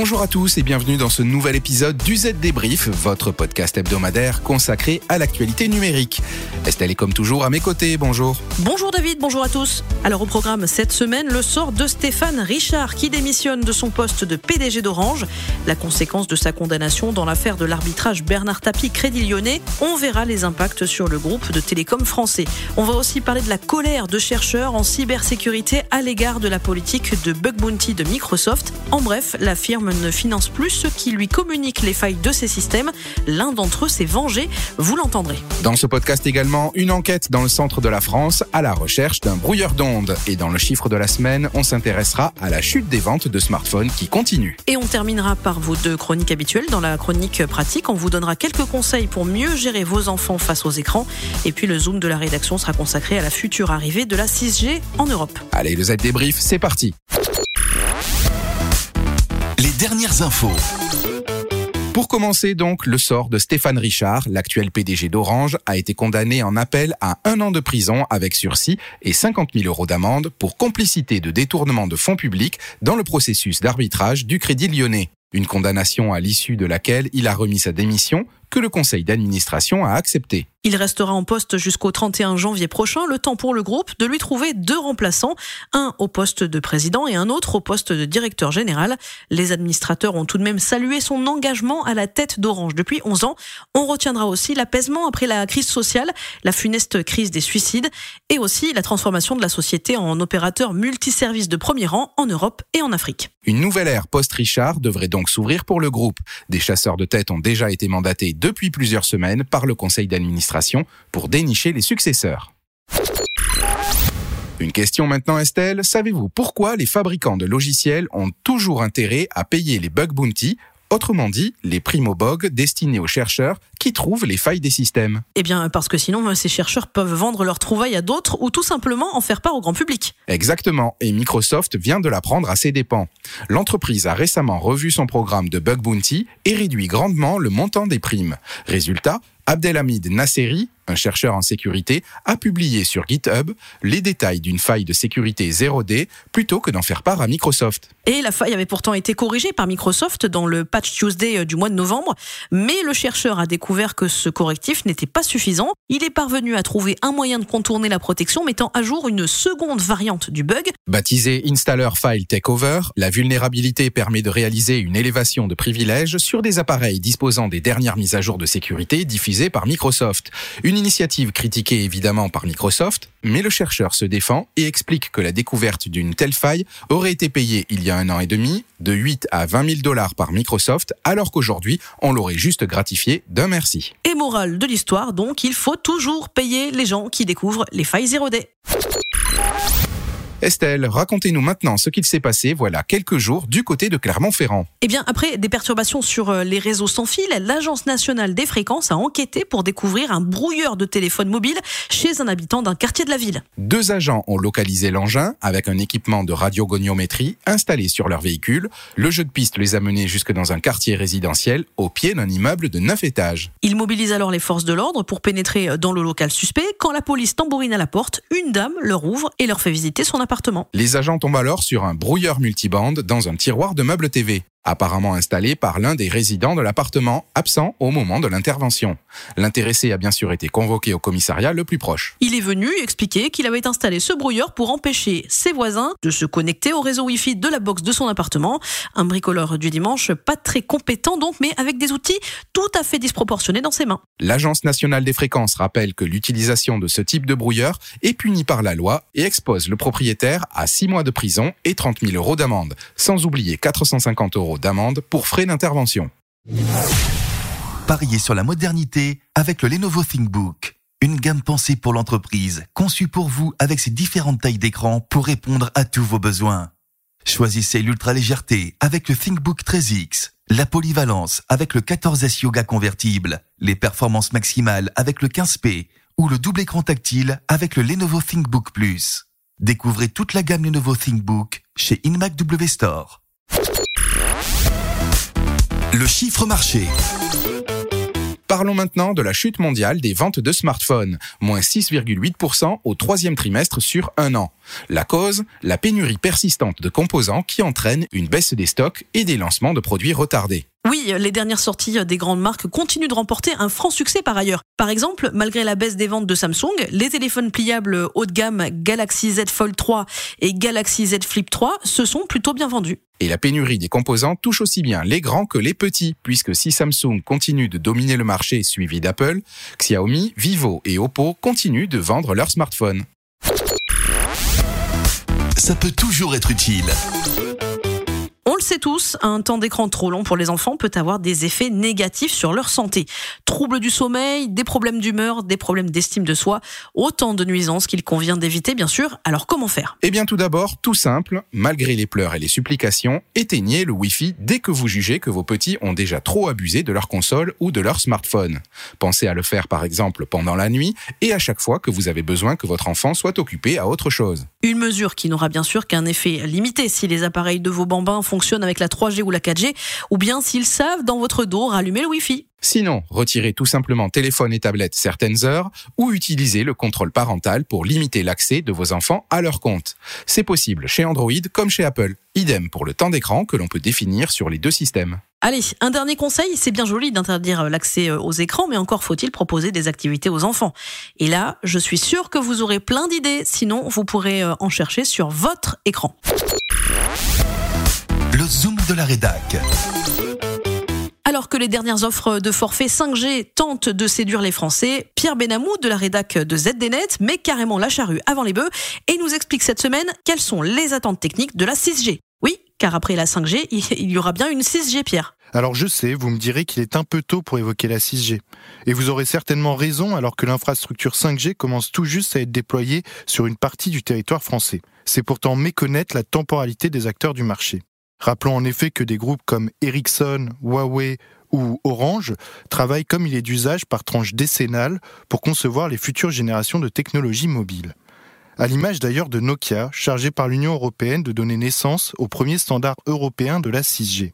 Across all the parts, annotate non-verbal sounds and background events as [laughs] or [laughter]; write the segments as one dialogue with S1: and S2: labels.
S1: Bonjour à tous et bienvenue dans ce nouvel épisode du Z Débrief, votre podcast hebdomadaire consacré à l'actualité numérique. Estelle est comme toujours à mes côtés, bonjour.
S2: Bonjour David, bonjour à tous. Alors au programme cette semaine, le sort de Stéphane Richard qui démissionne de son poste de PDG d'Orange. La conséquence de sa condamnation dans l'affaire de l'arbitrage Bernard Tapie Crédit Lyonnais. On verra les impacts sur le groupe de télécom français. On va aussi parler de la colère de chercheurs en cybersécurité à l'égard de la politique de bug bounty de Microsoft. En bref, la firme ne finance plus ceux qui lui communiquent les failles de ses systèmes. L'un d'entre eux s'est vengé, vous l'entendrez.
S1: Dans ce podcast également, une enquête dans le centre de la France à la recherche d'un brouilleur d'ondes. Et dans le chiffre de la semaine, on s'intéressera à la chute des ventes de smartphones qui continue.
S2: Et on terminera par vos deux chroniques habituelles. Dans la chronique pratique, on vous donnera quelques conseils pour mieux gérer vos enfants face aux écrans. Et puis le zoom de la rédaction sera consacré à la future arrivée de la 6G en Europe.
S1: Allez, le Z débrief, c'est parti
S3: dernières infos.
S1: Pour commencer donc, le sort de Stéphane Richard, l'actuel PDG d'Orange, a été condamné en appel à un an de prison avec sursis et 50 000 euros d'amende pour complicité de détournement de fonds publics dans le processus d'arbitrage du Crédit lyonnais. Une condamnation à l'issue de laquelle il a remis sa démission que le conseil d'administration a accepté.
S2: Il restera en poste jusqu'au 31 janvier prochain, le temps pour le groupe de lui trouver deux remplaçants, un au poste de président et un autre au poste de directeur général. Les administrateurs ont tout de même salué son engagement à la tête d'Orange depuis 11 ans. On retiendra aussi l'apaisement après la crise sociale, la funeste crise des suicides et aussi la transformation de la société en opérateur multiservice de premier rang en Europe et en Afrique.
S1: Une nouvelle ère post-Richard devrait donc s'ouvrir pour le groupe. Des chasseurs de tête ont déjà été mandatés depuis plusieurs semaines par le conseil d'administration pour dénicher les successeurs. Une question maintenant Estelle, savez-vous pourquoi les fabricants de logiciels ont toujours intérêt à payer les bug bounty Autrement dit, les primo-bugs destinés aux chercheurs qui trouvent les failles des systèmes.
S2: Eh bien, parce que sinon, ces chercheurs peuvent vendre leurs trouvailles à d'autres ou tout simplement en faire part au grand public.
S1: Exactement, et Microsoft vient de l'apprendre à ses dépens. L'entreprise a récemment revu son programme de bug bounty et réduit grandement le montant des primes. Résultat, Abdelhamid Nasseri, un chercheur en sécurité, a publié sur GitHub les détails d'une faille de sécurité 0D plutôt que d'en faire part à Microsoft.
S2: Et la faille avait pourtant été corrigée par Microsoft dans le patch Tuesday euh, du mois de novembre, mais le chercheur a découvert que ce correctif n'était pas suffisant. Il est parvenu à trouver un moyen de contourner la protection mettant à jour une seconde variante du bug.
S1: Baptisé Installer File Takeover, la vulnérabilité permet de réaliser une élévation de privilèges sur des appareils disposant des dernières mises à jour de sécurité diffusées par Microsoft. Une initiative critiquée évidemment par Microsoft, mais le chercheur se défend et explique que la découverte d'une telle faille aurait été payée il y a un an et demi de 8 à 20 000 dollars par Microsoft, alors qu'aujourd'hui, on l'aurait juste gratifié d'un merci.
S2: Et morale de l'histoire, donc, il faut toujours payer les gens qui découvrent les failles 0D.
S1: Estelle, racontez-nous maintenant ce qu'il s'est passé voilà quelques jours du côté de Clermont-Ferrand.
S2: Eh bien, après des perturbations sur euh, les réseaux sans fil, l'Agence nationale des fréquences a enquêté pour découvrir un brouilleur de téléphone mobile chez un habitant d'un quartier de la ville.
S1: Deux agents ont localisé l'engin avec un équipement de radiogoniométrie installé sur leur véhicule. Le jeu de piste les a menés jusque dans un quartier résidentiel au pied d'un immeuble de 9 étages.
S2: Ils mobilisent alors les forces de l'ordre pour pénétrer dans le local suspect. Quand la police tambourine à la porte, une dame leur ouvre et leur fait visiter son appartement.
S1: Les agents tombent alors sur un brouilleur multibande dans un tiroir de meubles TV apparemment installé par l'un des résidents de l'appartement, absent au moment de l'intervention. L'intéressé a bien sûr été convoqué au commissariat le plus proche.
S2: Il est venu expliquer qu'il avait installé ce brouilleur pour empêcher ses voisins de se connecter au réseau Wi-Fi de la box de son appartement. Un bricoleur du dimanche, pas très compétent donc, mais avec des outils tout à fait disproportionnés dans ses mains.
S1: L'Agence nationale des fréquences rappelle que l'utilisation de ce type de brouilleur est punie par la loi et expose le propriétaire à 6 mois de prison et 30 000 euros d'amende, sans oublier 450 euros d'amende pour frais d'intervention.
S3: Pariez sur la modernité avec le Lenovo ThinkBook. Une gamme pensée pour l'entreprise, conçue pour vous avec ses différentes tailles d'écran pour répondre à tous vos besoins. Choisissez l'ultra légèreté avec le ThinkBook 13X, la polyvalence avec le 14S Yoga convertible, les performances maximales avec le 15P ou le double écran tactile avec le Lenovo ThinkBook Plus. Découvrez toute la gamme Lenovo ThinkBook chez InMac W Store. Le chiffre marché.
S1: Parlons maintenant de la chute mondiale des ventes de smartphones, moins 6,8% au troisième trimestre sur un an. La cause, la pénurie persistante de composants qui entraîne une baisse des stocks et des lancements de produits retardés.
S2: Oui, les dernières sorties des grandes marques continuent de remporter un franc succès par ailleurs. Par exemple, malgré la baisse des ventes de Samsung, les téléphones pliables haut de gamme Galaxy Z Fold 3 et Galaxy Z Flip 3 se sont plutôt bien vendus.
S1: Et la pénurie des composants touche aussi bien les grands que les petits, puisque si Samsung continue de dominer le marché suivi d'Apple, Xiaomi, Vivo et Oppo continuent de vendre leurs smartphones.
S3: Ça peut toujours être utile.
S2: Sait tous, un temps d'écran trop long pour les enfants peut avoir des effets négatifs sur leur santé. Troubles du sommeil, des problèmes d'humeur, des problèmes d'estime de soi, autant de nuisances qu'il convient d'éviter bien sûr. Alors comment faire?
S1: Eh bien tout d'abord, tout simple, malgré les pleurs et les supplications, éteignez le Wi-Fi dès que vous jugez que vos petits ont déjà trop abusé de leur console ou de leur smartphone. Pensez à le faire par exemple pendant la nuit et à chaque fois que vous avez besoin que votre enfant soit occupé à autre chose.
S2: Une mesure qui n'aura bien sûr qu'un effet limité si les appareils de vos bambins font avec la 3G ou la 4G, ou bien s'ils savent dans votre dos rallumer le Wi-Fi.
S1: Sinon, retirez tout simplement téléphone et tablette certaines heures ou utilisez le contrôle parental pour limiter l'accès de vos enfants à leur compte. C'est possible chez Android comme chez Apple. Idem pour le temps d'écran que l'on peut définir sur les deux systèmes.
S2: Allez, un dernier conseil, c'est bien joli d'interdire l'accès aux écrans, mais encore faut-il proposer des activités aux enfants. Et là, je suis sûr que vous aurez plein d'idées, sinon vous pourrez en chercher sur votre écran.
S3: Zoom de la rédac.
S2: Alors que les dernières offres de forfait 5G tentent de séduire les Français, Pierre Benamou de la rédac de ZDNet met carrément la charrue avant les bœufs et nous explique cette semaine quelles sont les attentes techniques de la 6G. Oui, car après la 5G, [laughs] il y aura bien une 6G, Pierre.
S4: Alors je sais, vous me direz qu'il est un peu tôt pour évoquer la 6G. Et vous aurez certainement raison alors que l'infrastructure 5G commence tout juste à être déployée sur une partie du territoire français. C'est pourtant méconnaître la temporalité des acteurs du marché. Rappelons en effet que des groupes comme Ericsson, Huawei ou Orange travaillent comme il est d'usage par tranche décennale pour concevoir les futures générations de technologies mobiles. À l'image d'ailleurs de Nokia, chargé par l'Union européenne de donner naissance au premier standard européen de la 6G.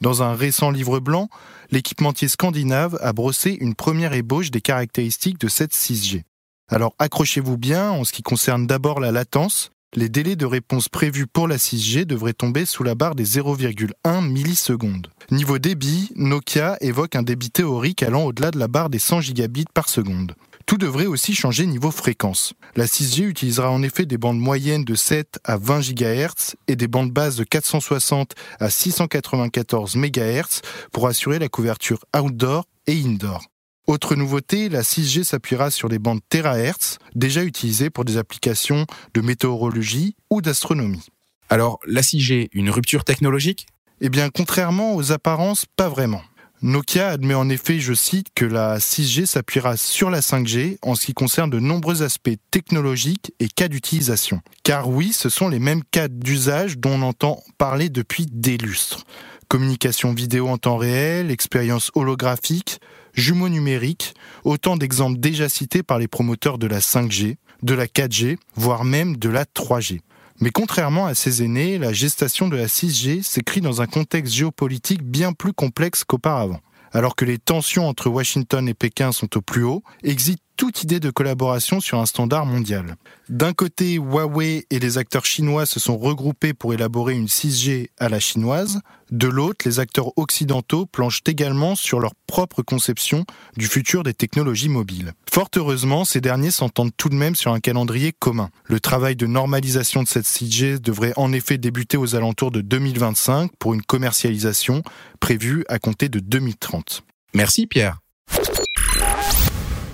S4: Dans un récent livre blanc, l'équipementier scandinave a brossé une première ébauche des caractéristiques de cette 6G. Alors accrochez-vous bien en ce qui concerne d'abord la latence, les délais de réponse prévus pour la 6G devraient tomber sous la barre des 0,1 millisecondes. Niveau débit, Nokia évoque un débit théorique allant au-delà de la barre des 100 gigabits par seconde. Tout devrait aussi changer niveau fréquence. La 6G utilisera en effet des bandes moyennes de 7 à 20 GHz et des bandes basses de 460 à 694 MHz pour assurer la couverture outdoor et indoor. Autre nouveauté, la 6G s'appuiera sur des bandes terahertz, déjà utilisées pour des applications de météorologie ou d'astronomie.
S1: Alors, la 6G, une rupture technologique?
S4: Eh bien, contrairement aux apparences, pas vraiment. Nokia admet en effet, je cite, que la 6G s'appuiera sur la 5G en ce qui concerne de nombreux aspects technologiques et cas d'utilisation. Car oui, ce sont les mêmes cas d'usage dont on entend parler depuis des lustres. Communication vidéo en temps réel, expérience holographique, jumeaux numériques, autant d'exemples déjà cités par les promoteurs de la 5G, de la 4G, voire même de la 3G. Mais contrairement à ses aînés, la gestation de la 6G s'écrit dans un contexte géopolitique bien plus complexe qu'auparavant. Alors que les tensions entre Washington et Pékin sont au plus haut, existe toute idée de collaboration sur un standard mondial. D'un côté, Huawei et les acteurs chinois se sont regroupés pour élaborer une 6G à la chinoise. De l'autre, les acteurs occidentaux planchent également sur leur propre conception du futur des technologies mobiles. Fort heureusement, ces derniers s'entendent tout de même sur un calendrier commun. Le travail de normalisation de cette 6G devrait en effet débuter aux alentours de 2025 pour une commercialisation prévue à compter de 2030.
S1: Merci Pierre.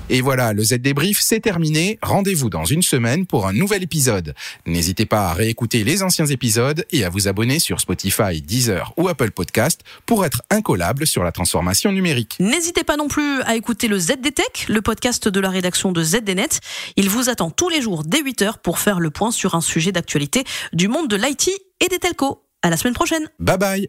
S1: Et voilà, le Z débrief, c'est terminé. Rendez-vous dans une semaine pour un nouvel épisode. N'hésitez pas à réécouter les anciens épisodes et à vous abonner sur Spotify, Deezer ou Apple Podcast pour être incollable sur la transformation numérique.
S2: N'hésitez pas non plus à écouter le ZDTech, le podcast de la rédaction de ZDNet. Il vous attend tous les jours dès 8h pour faire le point sur un sujet d'actualité du monde de l'IT et des telcos. À la semaine prochaine.
S1: Bye bye.